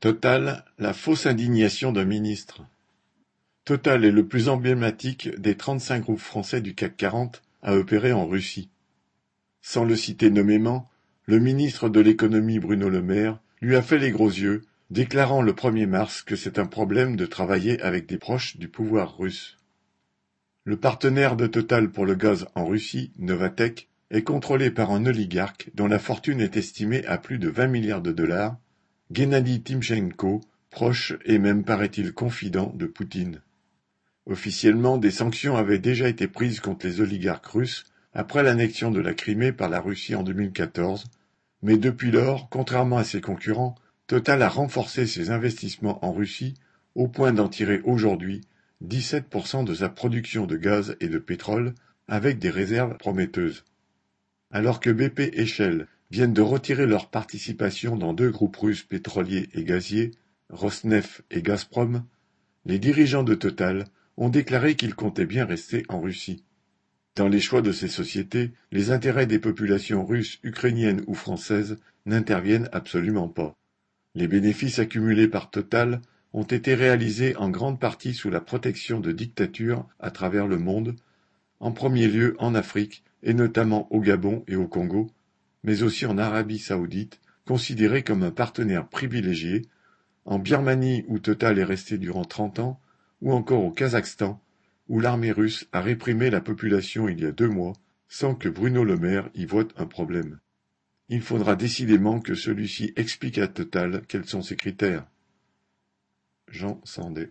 Total, la fausse indignation d'un ministre. Total est le plus emblématique des trente-cinq groupes français du CAC 40 à opérer en Russie. Sans le citer nommément, le ministre de l'économie Bruno Le Maire lui a fait les gros yeux, déclarant le 1er mars que c'est un problème de travailler avec des proches du pouvoir russe. Le partenaire de Total pour le gaz en Russie, Novatek, est contrôlé par un oligarque dont la fortune est estimée à plus de 20 milliards de dollars Gennady Timchenko, proche et même paraît-il confident de Poutine. Officiellement, des sanctions avaient déjà été prises contre les oligarques russes après l'annexion de la Crimée par la Russie en 2014, mais depuis lors, contrairement à ses concurrents, Total a renforcé ses investissements en Russie au point d'en tirer aujourd'hui 17% de sa production de gaz et de pétrole avec des réserves prometteuses. Alors que BP et viennent de retirer leur participation dans deux groupes russes pétroliers et gaziers, Rosneft et Gazprom, les dirigeants de Total ont déclaré qu'ils comptaient bien rester en Russie. Dans les choix de ces sociétés, les intérêts des populations russes, ukrainiennes ou françaises n'interviennent absolument pas. Les bénéfices accumulés par Total ont été réalisés en grande partie sous la protection de dictatures à travers le monde, en premier lieu en Afrique et notamment au Gabon et au Congo, mais aussi en Arabie saoudite, considéré comme un partenaire privilégié, en Birmanie où Total est resté durant trente ans, ou encore au Kazakhstan, où l'armée russe a réprimé la population il y a deux mois, sans que Bruno Le Maire y voie un problème. Il faudra décidément que celui-ci explique à Total quels sont ses critères. Jean Sandé